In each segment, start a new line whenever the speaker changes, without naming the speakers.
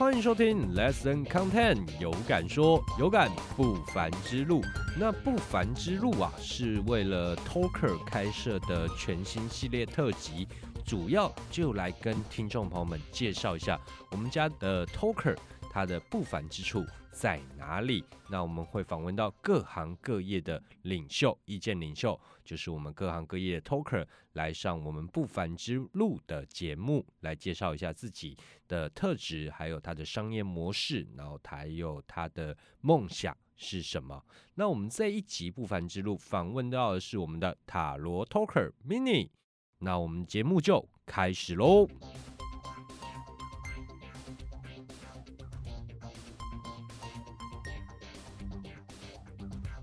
欢迎收听 Lesson Content，有感说有感不凡之路。那不凡之路啊，是为了 Talker 开设的全新系列特辑，主要就来跟听众朋友们介绍一下我们家的 Talker 它的不凡之处在哪里。那我们会访问到各行各业的领袖、意见领袖，就是我们各行各业的 Talker 来上我们不凡之路的节目，来介绍一下自己的特质，还有他的商业模式，然后还有他的梦想是什么。那我们这一集不凡之路访问到的是我们的塔罗 Talker Mini，那我们节目就开始喽。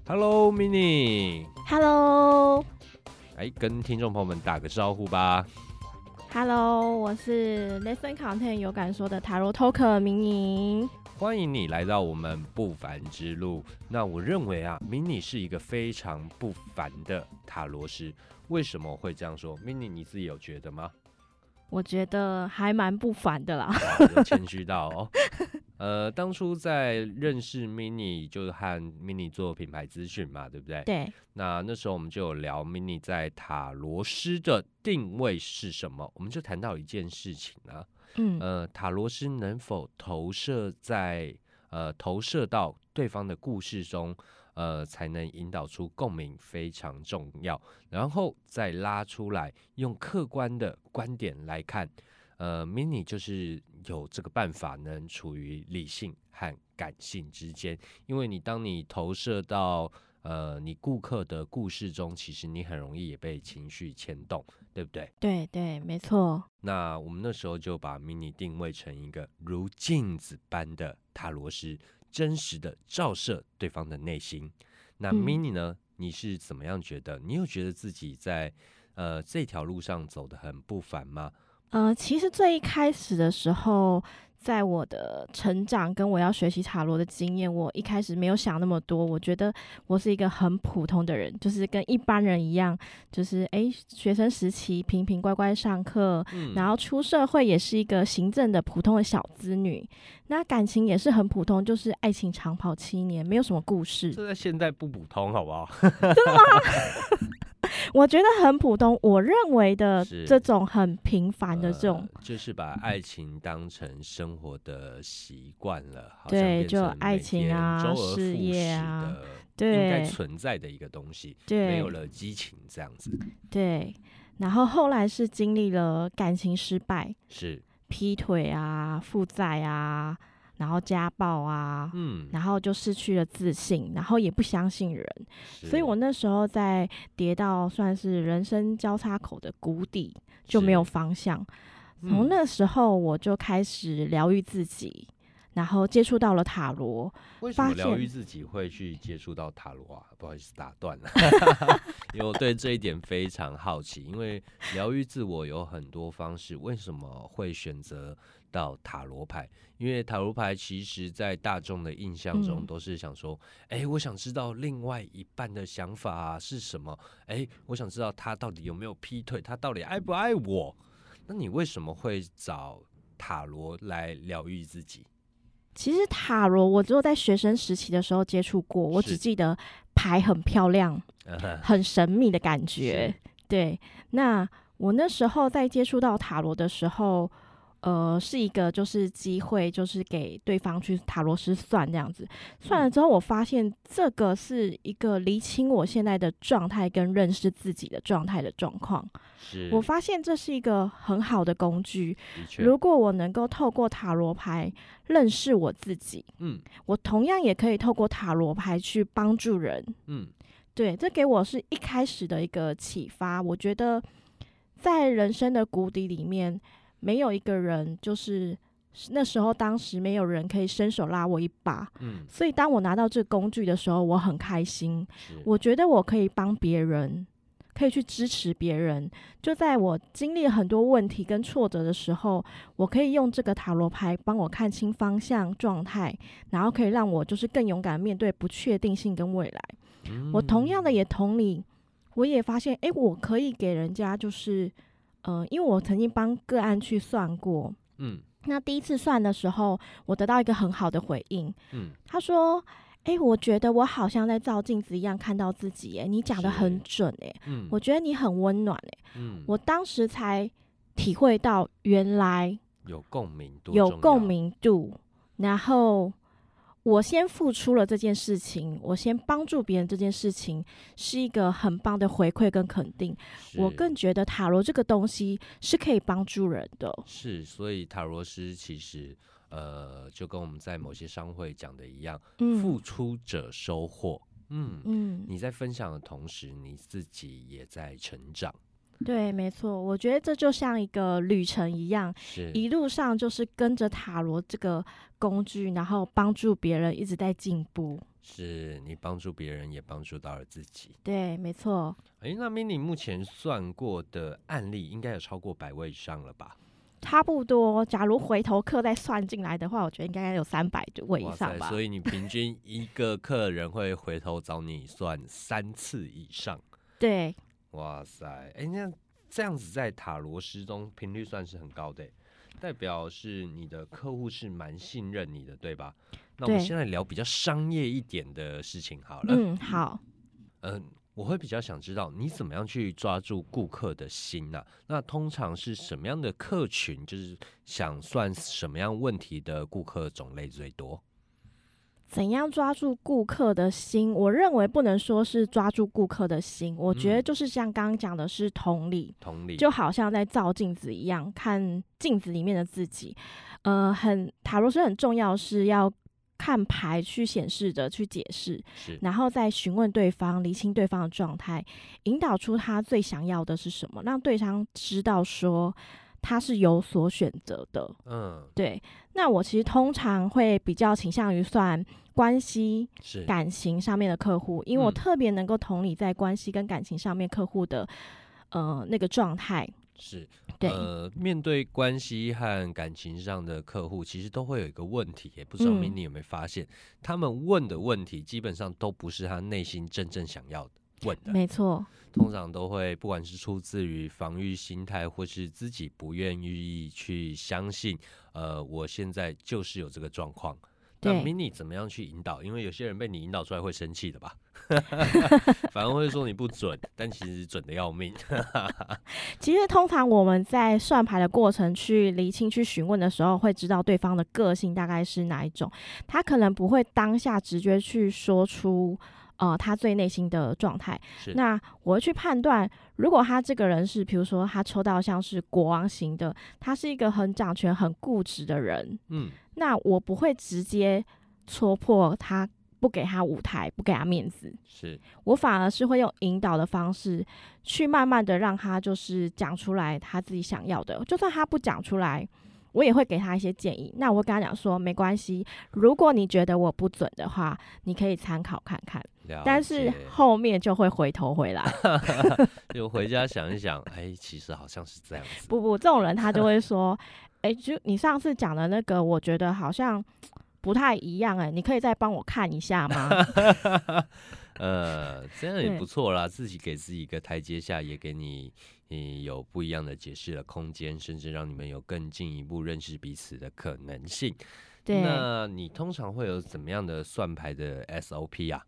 Hello
Mini，Hello，Hello，
哎，跟听众朋友们打个招呼吧。
Hello，我是 Listen Content 有感说的塔罗 Talker 明宁。
欢迎你来到我们不凡之路。那我认为啊，Mini 是一个非常不凡的塔罗师。为什么我会这样说？Mini 你自己有觉得吗？
我觉得还蛮不凡的啦。
谦虚到哦。呃，当初在认识 Mini，就是和 Mini 做品牌咨询嘛，对不对？
对，
那那时候我们就有聊 Mini 在塔罗师的定位是什么，我们就谈到一件事情啊，
嗯，
呃，塔罗师能否投射在呃投射到对方的故事中，呃，才能引导出共鸣，非常重要。然后再拉出来，用客观的观点来看，呃，mini 就是有这个办法，能处于理性和感性之间。因为你当你投射到呃你顾客的故事中，其实你很容易也被情绪牵动，对不对？
对对，没错。
那我们那时候就把 mini 定位成一个如镜子般的塔罗师，真实的照射对方的内心。那
嗯
mini 呢？你是怎么样觉得？你有觉得自己在呃这条路上走得很不凡吗？
呃，其实最一开始的时候，在我的成长跟我要学习塔罗的经验，我一开始没有想那么多。我觉得我是一个很普通的人，就是跟一般人一样，就是诶，学生时期平平乖乖上课，
嗯
然后出社会也是一个行政的普通的小资女，那感情也是很普通，就是爱情长跑七年，没有什么故事。
这在现在不普通，好不好？
真的吗 我觉得很普通，我认为的这种很平凡的这种，
呃就是把爱情当成生活的习惯了，好像
对
变
就爱情啊事业啊
的应该
对。
存在的一个东西，
对。
没有了激情这样子，
对。然后后来是经历了感情失败、
是。
劈腿啊、负债啊，然后家暴啊，
嗯，
然后就失去了自信，然后也不相信人，所以我那时候在跌到算是人生交叉口的谷底，就没有方向。从
嗯
那时候我就开始疗愈自己，然后接触到了塔罗。
为什么疗愈自己会去接触到塔罗啊？不好意思打断了，因为我对这一点非常好奇。因为疗愈自我有很多方式，为什么会选择到塔罗牌？因为塔罗牌其实在大众的印象中
嗯
都是想说，哎、我想知道另外一半的想法、是什么？哎、我想知道他到底有没有劈腿，他到底爱不爱我？那你为什么会找塔罗来疗愈自己？
其实塔罗我只有在学生时期的时候接触过，我只记得牌很漂亮，很神秘的感觉。对，那我那时候在接触到塔罗的时候，呃，是一个就是机会，就是给对方去塔罗师算这样子。算了之后，我发现这个是一个厘清我现在的状态跟认识自己的状态的状况。
是，
我发现这是一个很好的工具。如果我能够透过塔罗牌认识我自己，
嗯
我同样也可以透过塔罗牌去帮助人。
嗯，
对，这给我是一开始的一个启发。我觉得在人生的谷底里面，没有一个人就是那时候当时没有人可以伸手拉我一把。
嗯，
所以当我拿到这个工具的时候，我很开心。
是，
我觉得我可以帮别人，可以去支持别人。就在我经历很多问题跟挫折的时候，我可以用这个塔罗牌帮我看清方向、状态，然后可以让我就是更勇敢面对不确定性跟未来。我同样的
嗯
也同理，我也发现，诶，我可以给人家就是，呃，因为我曾经帮个案去算过，
嗯，
那第一次算的时候，我得到一个很好的回应。
嗯，
他说：“哎，我觉得我好像在照镜子一样看到自己。哎，你讲的很准。哎，
嗯，
我觉得你很温暖。哎，
嗯，
我当时才体会到，原来
有共鸣度，
有共鸣度。然后我先付出了这件事情，我先帮助别人这件事情，是一个很棒的回馈跟肯定。我更觉得塔罗这个东西是可以帮助人的。
是，所以塔罗师其实。呃，就跟我们在某些商会讲的一样，付出者收获。嗯嗯，你在分享的同时，你自己也在成长。
对，没错，我觉得这就像一个旅程一样，
是
一路上就是跟着塔罗这个工具，然后帮助别人一直在进步。
是你帮助别人，也帮助到了自己。
对，没错。
哎，那 mini 目前算过的案例，应该有超过百位以上了吧？
差不多，假如回头客再算进来的话，我觉得应该有三百位以上吧。
所以你平均一个客人会回头找你算三次以上。
对，
哇塞，哎，那这样子在塔罗师中频率算是很高的，代表是你的客户是蛮信任你的，对吧？那我们现在聊比较商业一点的事情好了。
嗯，好。
嗯。我会比较想知道你怎么样去抓住顾客的心呐？那通常是什么样的客群，就是想算什么样问题的顾客种类最多？
怎样抓住顾客的心？我认为不能说是抓住顾客的心，我觉得就是像刚刚讲的是同理，
同理，
就好像在照镜子一样，看镜子里面的自己。呃，很塔罗是很重要，是要。看牌去显示的，去解释，然后再询问对方，厘清对方的状态，引导出他最想要的是什么，让对方知道说他是有所选择的。
嗯，
对。那我其实通常会比较倾向于算关系、感情上面的客户，因为我特别能够同理在关系跟感情上面客户的呃那个状态。
是，对呃，面对关系和感情上的客户，其实都会有一个问题，也不知道 mini 有没有发现，他们问的问题基本上都不是他内心真正想要的问的。
没错，
通常都会不管是出自于防御心态，或是自己不愿意去相信，呃，我现在就是有这个状况。那 mini 怎么样去引导？因为有些人被你引导出来会生气的吧？反而会说你不准，但其实准的要命。
其实通常我们在算牌的过程去厘清、去询问的时候，会知道对方的个性大概是哪一种。他可能不会当下直接去说出呃他最内心的状态。那我会去判断，如果他这个人是，比如说他抽到像是国王型的，他是一个很掌权、很固执的人。
嗯，
那我不会直接戳破他。不给他舞台，不给他面子，
是
我反而是会用引导的方式，去慢慢的让他就是讲出来他自己想要的。就算他不讲出来，我也会给他一些建议。那我会跟他讲说，没关系，如果你觉得我不准的话，你可以参考看看。但是后面就会回头回来，
就回家想一想，哎，其实好像是这样子。
不不，这种人他就会说，哎，就你上次讲的那个，我觉得好像。不太一样哎，你可以再帮我看一下吗？
呃，这样也不错啦，自己给自己一个台阶下，也给你你有不一样的解释的空间，甚至让你们有更进一步认识彼此的可能性。
对，
那你通常会有怎么样的算牌的 SOP 啊？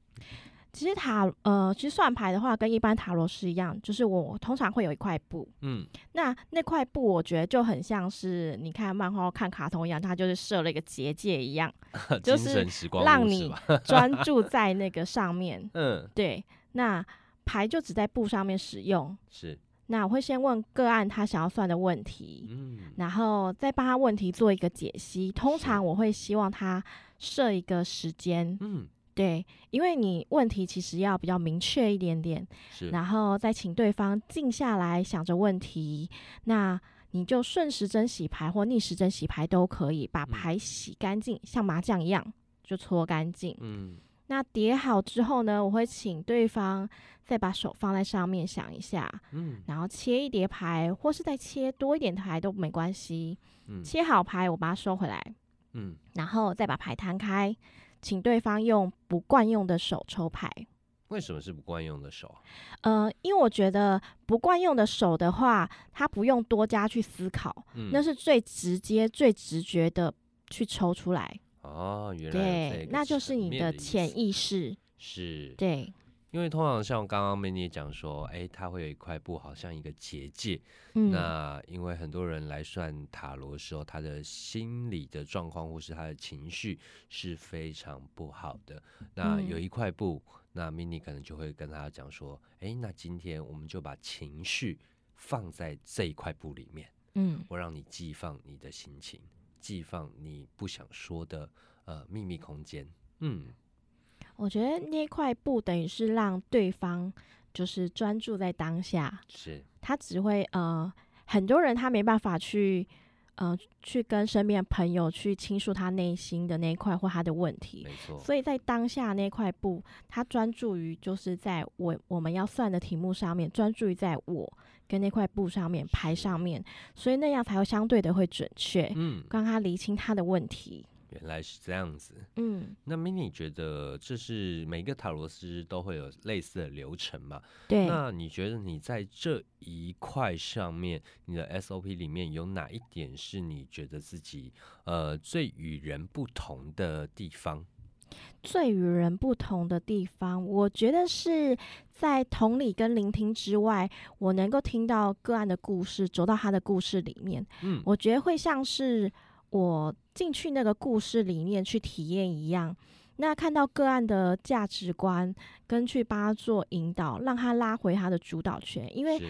其实塔呃，其实算牌的话，跟一般塔罗是一样，就是我通常会有一块布，
嗯，
那那块布我觉得就很像是你看漫画、看卡通一样，它就是设了一个结界一样，就是让你 专注在那个上面，
嗯，
对，那牌就只在布上面使用，
是，
那我会先问个案他想要算的问题，
嗯，
然后再帮他问题做一个解析，通常我会希望他设一个时间，
嗯。
对，因为你问题其实要比较明确一点点，然后再请对方静下来想着问题，那你就顺时针洗牌或逆时针洗牌都可以，把牌洗干净，像麻将一样就搓干净。
嗯，
那叠好之后呢，我会请对方再把手放在上面想一下，
嗯，
然后切一叠牌，或是再切多一点牌都没关系。
嗯，
切好牌我把它收回来，
嗯，
然后再把牌摊开。请对方用不惯用的手抽牌，
为什么是不惯用的手？
呃，因为我觉得不惯用的手的话，他不用多加去思考，那是最直接、最直觉的去抽出来。
哦，原来
对，那就是你的潜意识。
是，
对。
因为通常像刚刚美妮讲说，哎，它会有一块布，好像一个结界。嗯，那因为很多人来算塔罗的时候，他的心理的状况或是他的情绪是非常不好的。那有一块布，那 mini 可能就会跟他讲说，哎，那今天我们就把情绪放在这一块布里面。嗯，我让你寄放你的心情，寄放你不想说的呃秘密空间。嗯。
我觉得那块布等于是让对方就是专注在当下，
是
他只会呃，很多人他没办法去呃去跟身边朋友去倾诉他内心的那一块或他的问题，
没错。
所以在当下那块布，他专注于就是在我我们要算的题目上面，专注于在我跟那块布上面牌上面，所以那样才会相对的会准确，嗯，让他厘清他的问题。
原来是这样子，嗯，那 mini 觉得这是每个塔罗斯都会有类似的流程嘛？
对。
那你觉得你在这一块上面，你的 SOP 里面有哪一点是你觉得自己呃最与人不同的地方？
最与人不同的地方，我觉得是在同理跟聆听之外，我能够听到个案的故事，走到他的故事里面。嗯，我觉得会像是。我进去那个故事里面去体验一样，那看到个案的价值观，跟去帮他做引导，让他拉回他的主导权。因为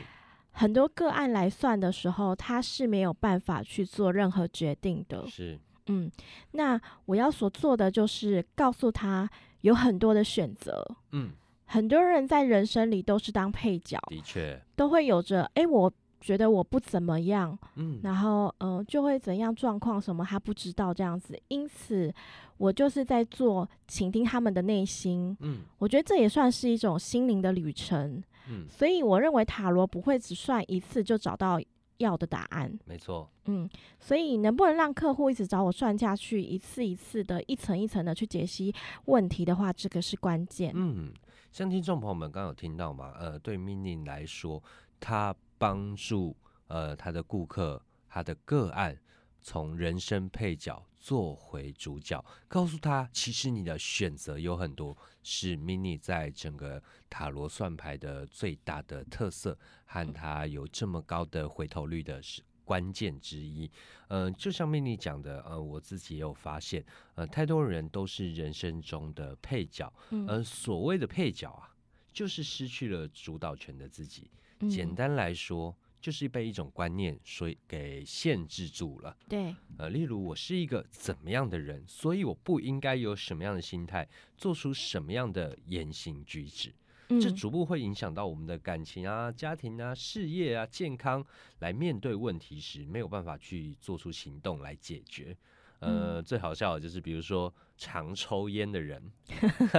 很多个案来算的时候，他是没有办法去做任何决定的。
是，
嗯，那我要所做的就是告诉他有很多的选择。嗯，很多人在人生里都是当配角，
的确
都会有着哎我。觉得我不怎么样，嗯，然后嗯，就会怎样状况什么他不知道这样子，因此我就是在做倾听他们的内心，嗯，我觉得这也算是一种心灵的旅程，嗯，所以我认为塔罗不会只算一次就找到要的答案，
没错，
嗯，所以能不能让客户一直找我算下去，一次一次的一层一层的去解析问题的话，这个是关键，
嗯，像听众朋友们刚有听到吗，呃，对 Mini 来说，他。帮助呃他的顾客，他的个案从人生配角做回主角，告诉他其实你的选择有很多，是 mini 在整个塔罗算牌的最大的特色，和他有这么高的回头率的是关键之一。嗯，就像 mini 讲的，呃，我自己也有发现，呃，太多人都是人生中的配角，嗯，所谓的配角啊，就是失去了主导权的自己。简单来说，就是被一种观念所给限制住了。
对，
呃，例如我是一个怎么样的人，所以我不应该有什么样的心态，做出什么样的言行举止。这逐步会影响到我们的感情啊、家庭啊、事业啊、健康。来面对问题时，没有办法去做出行动来解决。呃，最好笑的就是，比如说常抽烟的人，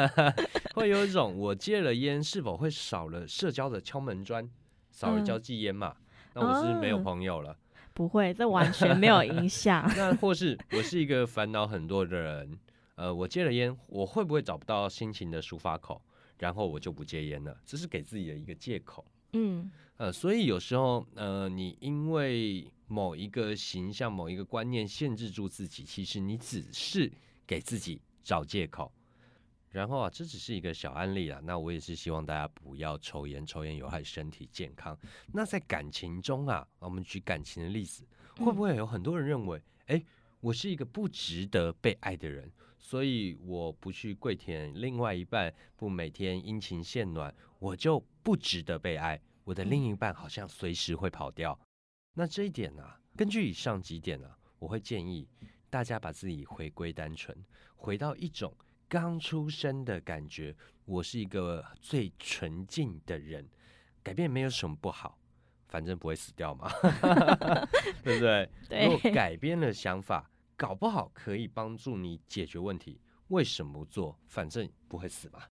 会有一种我戒了烟，是否会少了社交的敲门砖？少了交际烟嘛，那我是没有朋友了。
不会，这完全没有 影响。
那 或是我是一个烦恼很多的人，呃，我戒了烟，我会不会找不到心情的抒发口，然后我就不戒烟了？这是给自己的一个借口。嗯，呃，所以有时候，呃，你因为某一个形象、某一个观念限制住自己，其实你只是给自己找借口。然后啊，这只是一个小案例啊。那我也是希望大家不要抽烟，抽烟有害身体健康。那在感情中啊，我们举感情的例子，会不会有很多人认为，哎，我是一个不值得被爱的人，所以我不去跪舔另外一半，不每天殷勤献暖，我就不值得被爱。我的另一半好像随时会跑掉。那这一点呢，根据以上几点呢，我会建议大家把自己回归单纯，回到一种。刚出生的感觉，我是一个最纯净的人，改变没有什么不好，反正不会死掉嘛，对不对？如果改变了想法，搞不好可以帮助你解决问题，为什么不做？反正不会死嘛。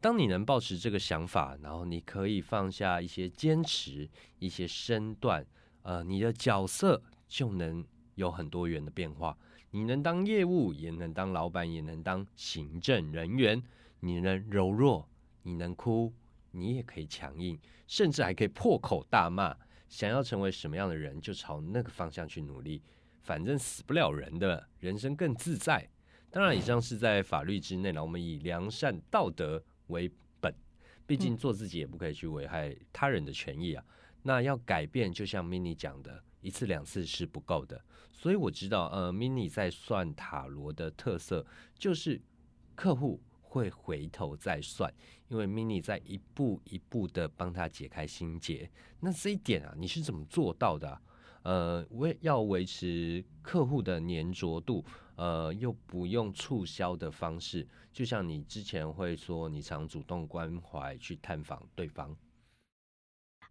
当你能保持这个想法，然后你可以放下一些坚持，一些身段，呃，你的角色就能有很多元的变化。你能当业务，也能当老板，也能当行政人员。你能柔弱，你能哭，你也可以强硬，甚至还可以破口大骂。想要成为什么样的人，就朝那个方向去努力。反正死不了人的，人生更自在。当然，以上是在法律之内了。我们以良善道德为本，毕竟做自己也不可以去危害他人的权益啊。那要改变，就像 Mini 讲的，一次两次是不够的。所以我知道，呃，Mini 在算塔罗的特色就是客户会回头再算，因为 Mini 在一步一步的帮他解开心结。那这一点啊，你是怎么做到的？呃，维要维持客户的粘着度，呃，又不用促销的方式，就像你之前会说，你常主动关怀去探访对方。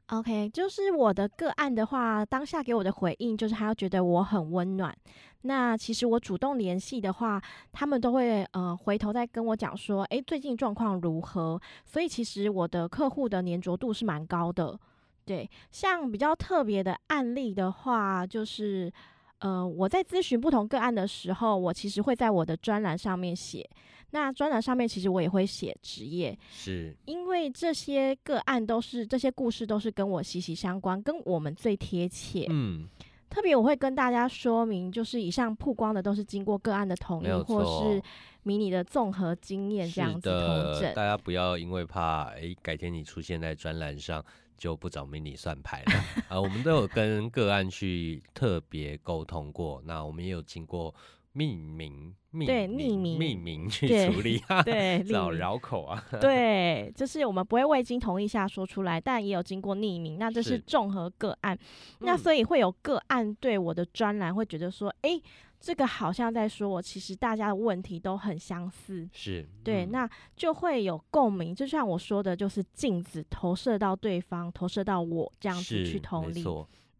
OK，就是我的个案的话，当下给我的回应就是他觉得我很温暖。那其实我主动联系的话，他们都会呃回头再跟我讲说，诶，最近状况如何？所以其实我的客户的粘着度是蛮高的。对，像比较特别的案例的话，就是，呃，我在咨询不同个案的时候，我其实会在我的专栏上面写。那专栏上面其实我也会写职业，
是
因为这些个案都是这些故事都是跟我息息相关，跟我们最贴切。嗯，特别我会跟大家说明，就是以上曝光的都是经过个案的同意，或是迷你的综合经验这样子同证。
大家不要因为怕，哎，改天你出现在专栏上。就不找迷你算牌了啊！我们都有跟个案去特别沟通过，那我们也有经过匿名、
对匿名、
匿名去处理啊，
对，
找绕口啊。
对，就是我们不会未经同意下说出来，但也有经过匿名。那这是综合个案，那所以会有个案对我的专栏会觉得说，哎。这个好像在说我，其实大家的问题都很相似，
是
对，那就会有共鸣。就像我说的，就是镜子投射到对方，投射到我这样子去同理。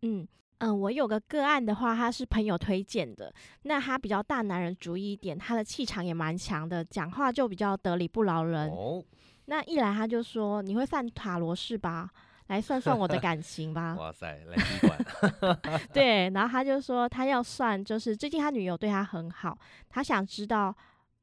嗯嗯，我有个个案的话，他是朋友推荐的，那他比较大男人主义一点，他的气场也蛮强的，讲话就比较得理不饶人。哦，那一来他就说：“你会算塔罗是吧？”来算算我的感情吧。
哇塞，来踢馆。
对，然后他就说他要算，就是最近他女友对他很好，他想知道，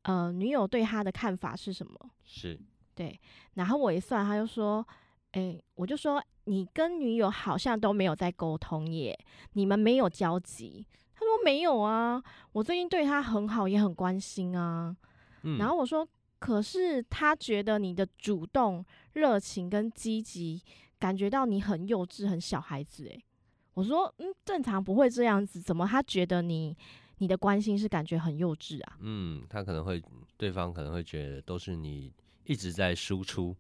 呃，女友对他的看法是什么。
是。
对，然后我一算，他就说，哎，我就说你跟女友好像都没有在沟通耶，你们没有交集。他说没有啊，我最近对他很好，也很关心啊。嗯。然后我说，可是他觉得你的主动、热情跟积极。感觉到你很幼稚，很小孩子诶，我说嗯，正常不会这样子，怎么他觉得你你的关心是感觉很幼稚啊？
嗯，他可能会对方可能会觉得都是你一直在输出，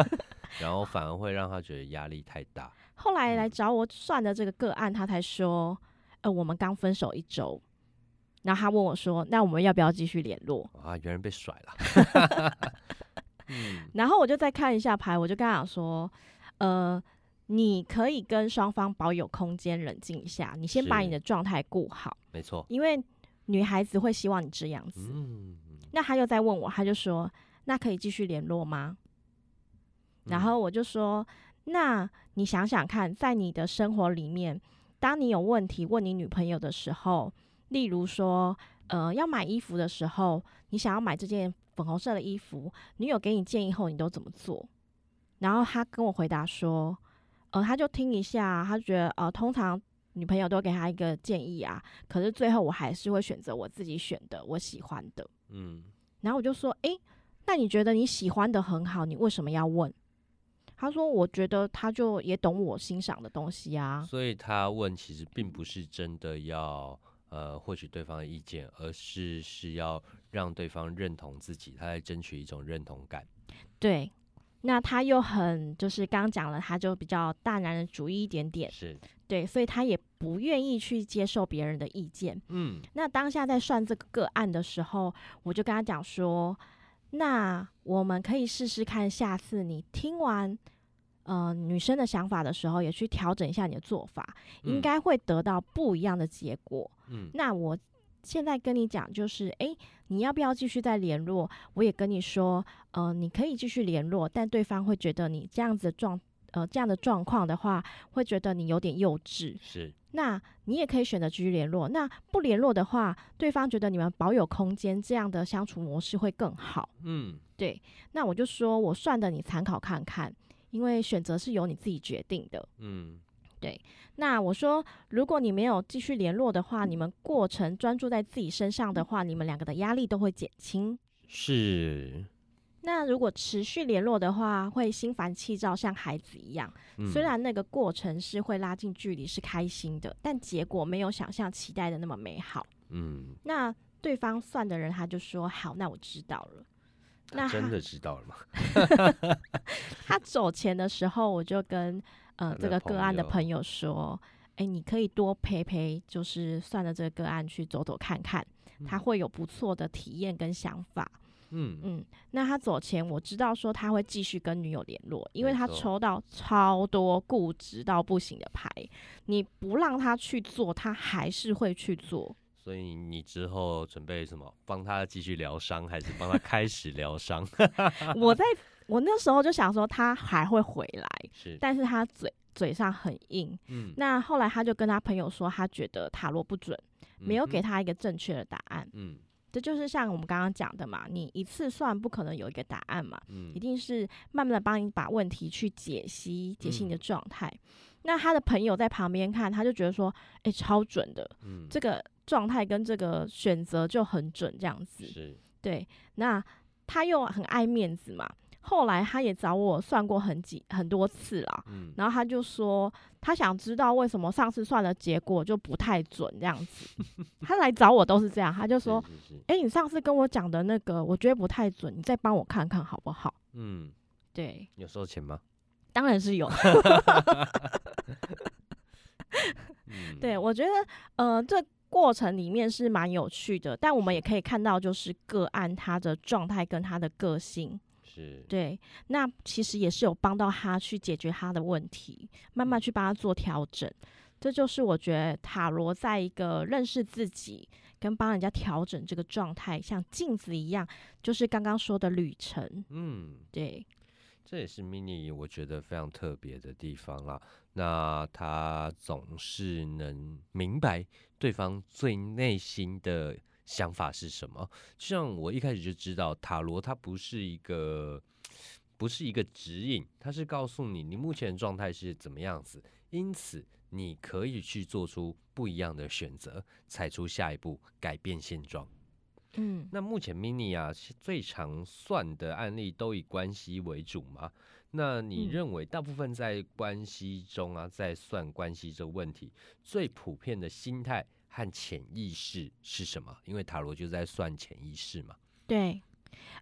然后反而会让他觉得压力太大。
后来来找我算的这个个案，他才说，呃，我们刚分手一周，然后他问我说，那我们要不要继续联络？
啊，原来被甩了。
嗯，然后我就再看一下牌，我就跟他讲说。呃，你可以跟双方保有空间，冷静一下。你先把你的状态顾好，
没错。
因为女孩子会希望你这样子。嗯。那他又在问我，他就说：“那可以继续联络吗？”然后我就说：“那你想想看，在你的生活里面，当你有问题问你女朋友的时候，例如说，呃，要买衣服的时候，你想要买这件粉红色的衣服，女友给你建议后，你都怎么做？”然后他跟我回答说：“呃，他就听一下，他觉得呃，通常女朋友都给他一个建议啊，可是最后我还是会选择我自己选的，我喜欢的。嗯，然后我就说：，诶，那你觉得你喜欢的很好，你为什么要问？他说：，我觉得他就也懂我欣赏的东西啊。
所以他问其实并不是真的要呃获取对方的意见，而是是要让对方认同自己，他在争取一种认同感。
对。”那他又很就是刚刚讲了，他就比较大男人主义一点点，
是
对，所以他也不愿意去接受别人的意见。嗯，那当下在算这个个案的时候，我就跟他讲说，那我们可以试试看，下次你听完呃女生的想法的时候，也去调整一下你的做法，应该会得到不一样的结果。嗯，那我。现在跟你讲，就是哎，你要不要继续再联络？我也跟你说，呃，你可以继续联络，但对方会觉得你这样子状，呃，这样的状况的话，会觉得你有点幼稚。
是，
那你也可以选择继续联络。那不联络的话，对方觉得你们保有空间，这样的相处模式会更好。嗯，对，那我就说我算的，你参考看看，因为选择是由你自己决定的。
嗯，
对。那我说，如果你没有继续联络的话，你们过程专注在自己身上的话，你们两个的压力都会减轻。
是。
那如果持续联络的话，会心烦气躁，像孩子一样。虽然那个过程是会拉近距离，是开心的，但结果没有想象期待的那么美好。
嗯。
那对方算的人他就说：“好，那我知道了。”那
真的知道了吗？
他走前的时候，我就跟呃这个个案的朋友说：“哎，你可以多陪陪，就是算了这个个案去走走看看，他会有不错的体验跟想法。”
嗯
嗯，那他走前，我知道说他会继续跟女友联络，因为他抽到超多固执到不行的牌，你不让他去做，他还是会去做。
所以你之后准备什么？帮他继续疗伤，还是帮他开始疗伤？
我在我那时候就想说他还会回来，
是，
但是他嘴嘴上很硬。
嗯，
那后来他就跟他朋友说，他觉得塔罗不准，没有给他一个正确的答案。
嗯。
这就是像我们刚刚讲的嘛，你一次算不可能有一个答案嘛，
嗯，
一定是慢慢的帮你把问题去解析，解析你的状态。那他的朋友在旁边看，他就觉得说，哎，超准的，
嗯，
这个状态跟这个选择就很准，这样子，
是，
对。那他又很爱面子嘛。后来他也找我算过很几很多次了，
嗯，
然后他就说他想知道为什么上次算的结果就不太准这样子。他来找我都是这样，他就说：“哎，你上次跟我讲的那个，我觉得不太准，你再帮我看看好不好？”
嗯，
对。
有收钱吗？
当然是有。对，我觉得呃，这过程里面是蛮有趣的，但我们也可以看到，就是个案他的状态跟他的个性。对，那其实也是有帮到他去解决他的问题，慢慢去帮他做调整。这就是我觉得塔罗在一个认识自己跟帮人家调整这个状态，像镜子一样，就是刚刚说的旅程。
嗯，
对，
这也是 mini 我觉得非常特别的地方啦。那他总是能明白对方最内心的。想法是什么？像我一开始就知道塔罗，它不是一个，不是一个指引，它是告诉你你目前的状态是怎么样子，因此你可以去做出不一样的选择，踩出下一步，改变现状。
嗯，
那目前 mini 啊最常算的案例都以关系为主嘛？那你认为大部分在关系中啊，在算关系这个问题，最普遍的心态？和潜意识是什么？因为塔罗就在算潜意识嘛。
对，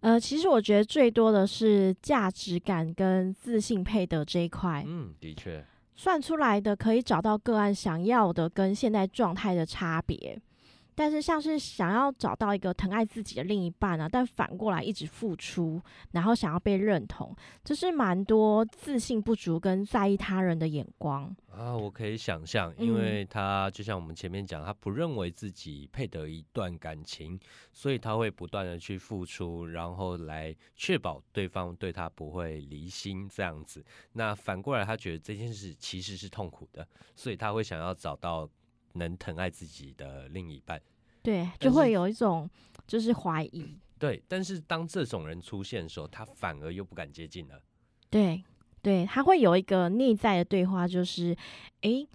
呃，其实我觉得最多的是价值感跟自信配得这一块。
嗯，的确，
算出来的可以找到个案想要的跟现在状态的差别。但是，像是想要找到一个疼爱自己的另一半啊，但反过来一直付出，然后想要被认同，这是蛮多自信不足跟在意他人的眼光
啊。我可以想象，因为他就像我们前面讲，他不认为自己配得一段感情，所以他会不断的去付出，然后来确保对方对他不会离心这样子。那反过来，他觉得这件事其实是痛苦的，所以他会想要找到。能疼爱自己的另一半，
对，就会有一种就是怀疑。
对，但是当这种人出现的时候，他反而又不敢接近了。
对，对，他会有一个内在的对话，就是，哎，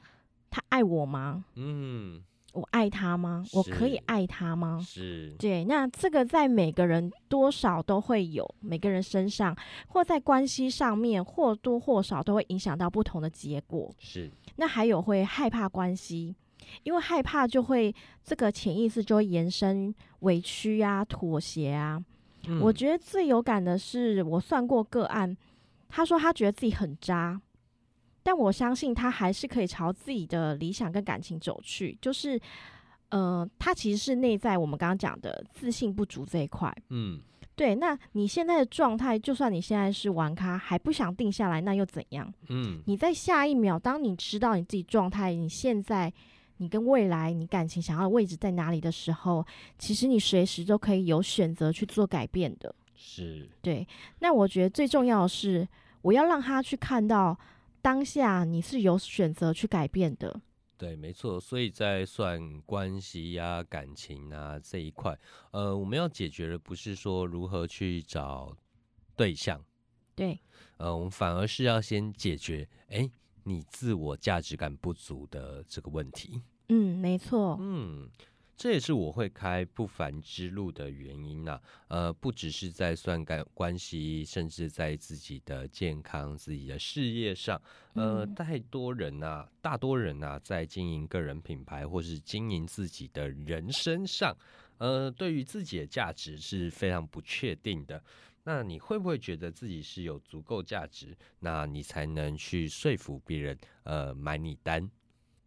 他爱我吗？
嗯，
我爱他吗？我可以爱他吗？
是，
对，那这个在每个人多少都会有，每个人身上或在关系上面或多或少都会影响到不同的结果。
是，
那还有会害怕关系。因为害怕，就会这个潜意识就会延伸委屈啊、妥协啊。我觉得最有感的是，我算过个案，他说他觉得自己很渣，但我相信他还是可以朝自己的理想跟感情走去。就是，呃，他其实是内在我们刚刚讲的自信不足这一块。
嗯，
对。那你现在的状态，就算你现在是玩咖，还不想定下来，那又怎样？
嗯，
你在下一秒，当你知道你自己状态，你现在。你跟未来，你感情想要的位置在哪里的时候，其实你随时都可以有选择去做改变的。
是，
对。那我觉得最重要的是，我要让他去看到当下你是有选择去改变的。
对，没错。所以在算关系呀、感情啊这一块，呃，我们要解决的不是说如何去找对象。
对，
呃，我们反而是要先解决，哎，你自我价值感不足的这个问题。
嗯，没错。
嗯。这也是我会开不凡之路的原因呐，呃，不只是在算感关系，甚至在自己的健康、自己的事业上，呃，太多人呐，大多人呐，在经营个人品牌或是经营自己的人身上，呃，对于自己的价值是非常不确定的。那你会不会觉得自己是有足够价值，那你才能去说服别人，呃，买你单？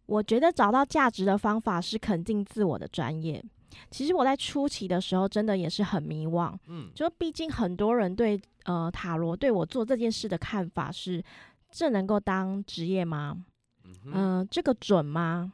我觉得找到价值的方法是肯定自我的专业。其实我在初期的时候真的也是很迷惘，嗯，就毕竟很多人对呃塔罗对我做这件事的看法是，这能够当职业吗？嗯，这个准吗？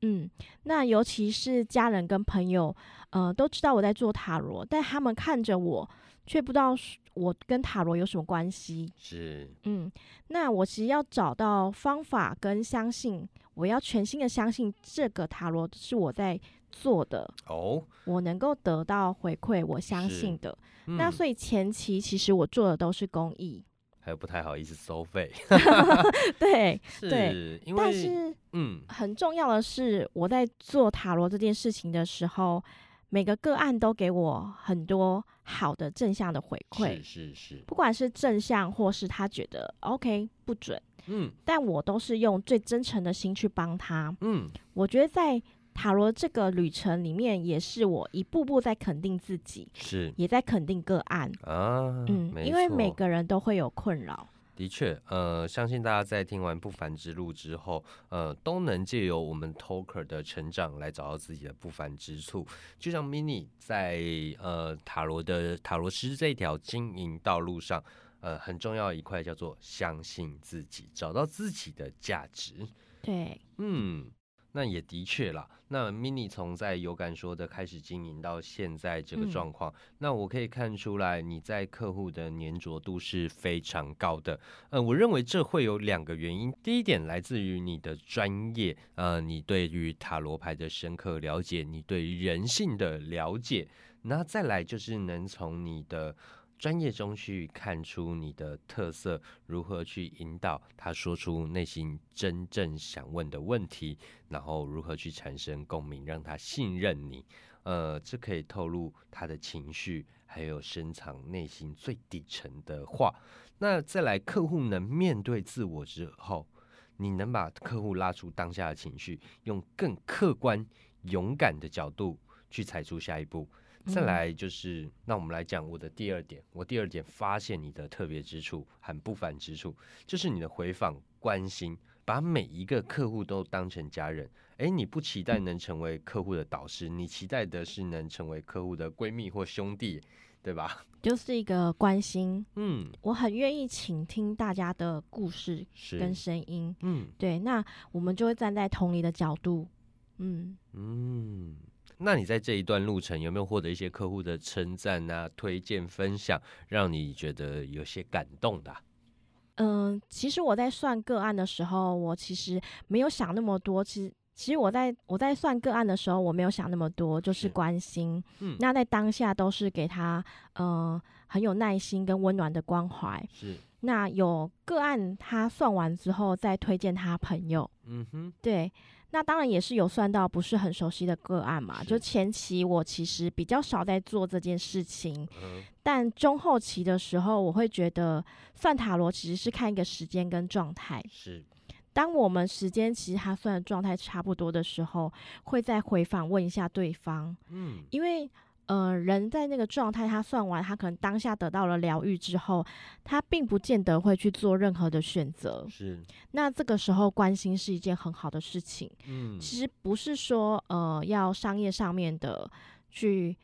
嗯，那尤其是家人跟朋友，呃，都知道我在做塔罗，但他们看着我，却不知道我跟塔罗有什么关系。
是，
嗯，那我其实要找到方法跟相信。我要全心的相信这个塔罗是我在做的哦，我能够得到回馈，我相信的。那所以前期其实我做的都是公益，
还有不太好意思收费。
对，
对，
但是嗯，很重要的是我在做塔罗这件事情的时候，每个个案都给我很多好的正向的回馈，
是是是，
不管是正向或是他觉得 OK 不准。嗯，但我都是用最真诚的心去帮他。嗯，我觉得在塔罗这个旅程里面，也是我一步步在肯定自己，
是
也在肯定个案
啊。嗯，
因为每个人都会有困扰。
的确，呃，相信大家在听完不凡之路之后，呃，都能借由我们 Talker 的成长来找到自己的不凡之处。就像 Mini 在呃塔罗的塔罗师这条经营道路上。呃，很重要一块叫做相信自己，找到自己的价值。
对，
嗯，那也的确啦。那 mini 从在有感说的开始经营到现在这个状况，那我可以看出来你在客户的粘着度是非常高的。呃，我认为这会有两个原因。第一点来自于你的专业，呃，你对于塔罗牌的深刻了解，你对于人性的了解。那再来就是能从你的。专业中去看出你的特色，如何去引导他说出内心真正想问的问题，然后如何去产生共鸣，让他信任你。呃，这可以透露他的情绪，还有深藏内心最底层的话。那再来，客户能面对自我之后，你能把客户拉出当下的情绪，用更客观、勇敢的角度去踩出下一步。再来就是，那我们来讲我的第二点。我第二点发现你的特别之处，很不凡之处，就是你的回访关心，把每一个客户都当成家人。哎，你不期待能成为客户的导师，你期待的是能成为客户的闺蜜或兄弟，对吧？
就是一个关心。嗯，我很愿意倾听大家的故事跟声音。嗯，对，那我们就会站在同理的角度。嗯
嗯。那你在这一段路程有没有获得一些客户的称赞啊、推荐、分享，让你觉得有些感动的？
嗯，其实我在算个案的时候，我其实没有想那么多。其实，其实我在我在算个案的时候，我没有想那么多，就是关心。嗯，那在当下都是给他，嗯，很有耐心跟温暖的关怀。
是。
那有个案他算完之后，再推荐他朋友。嗯哼，对。那当然也是有算到不是很熟悉的个案嘛，就前期我其实比较少在做这件事情，但中后期的时候，我会觉得算塔罗其实是看一个时间跟状态。
是，
当我们时间其实他算的状态差不多的时候，会再回访问一下对方。嗯，因为。呃，人在那个状态，他算完，他可能当下得到了疗愈之后，他并不见得会去做任何的选择。
是，
那这个时候关心是一件很好的事情。嗯，其实不是说呃要商业上面的去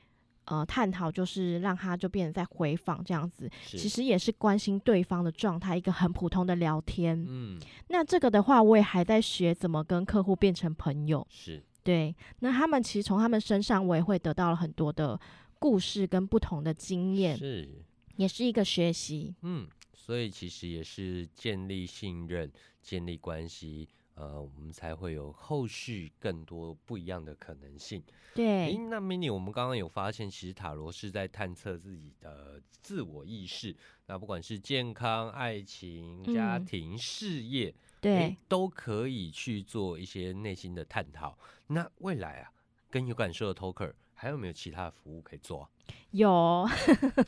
呃探讨，就是让他就变成在回访这样子。其实也是关心对方的状态，一个很普通的聊天。嗯，那这个的话，我也还在学怎么跟客户变成朋友。
是。
对，那他们其实从他们身上，我也会得到了很多的故事跟不同的经验，
是，
也是一个学习。
嗯，所以其实也是建立信任、建立关系，呃，我们才会有后续更多不一样的可能性。
对，
那 mini，我们刚刚有发现，其实塔罗是在探测自己的自我意识，那不管是健康、爱情、家庭、事业，
对，
都可以去做一些内心的探讨。那未来啊，跟有感受的 talker。还有没有其他的服务可以做？
有，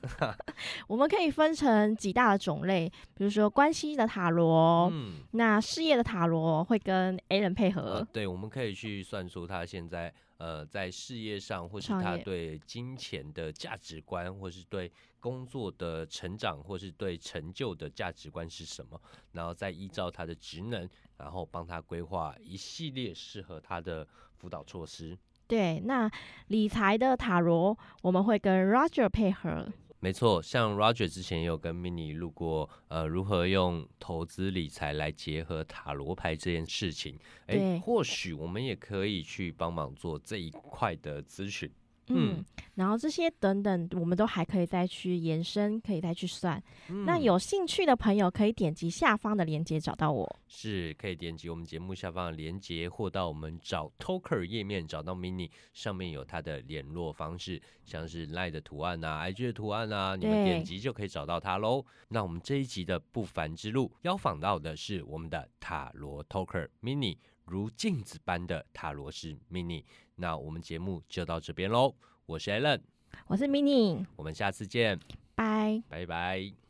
我们可以分成几大的种类，比如说关系的塔罗，嗯，那事业的塔罗会跟 A 人配合。
对，我们可以去算出他现在呃在事业上，或是他对金钱的价值观，或是对工作的成长，或是对成就的价值观是什么，然后再依照他的职能，然后帮他规划一系列适合他的辅导措施。
对，那理财的塔罗我们会跟 Roger 配合。
没错，像 Roger 之前也有跟 Mini 录过，呃，如何用投资理财来结合塔罗牌这件事情。哎，或许我们也可以去帮忙做这一块的咨询。
嗯，然后这些等等，我们都还可以再去延伸，可以再去算。那有兴趣的朋友可以点击下方的链接找到我，
是可以点击我们节目下方的链接，或到我们找 Talker 页面找到 Mini，上面有他的联络方式，像是 Line 的图案啊、IG 的图案啊，你们点击就可以找到他喽。那我们这一集的不凡之路邀访到的是我们的塔罗 Talker Mini。如镜子般的塔罗师 mini，那我们节目就到这边喽。我是 Allen，
我是 mini，
我们下次见，
拜
拜拜。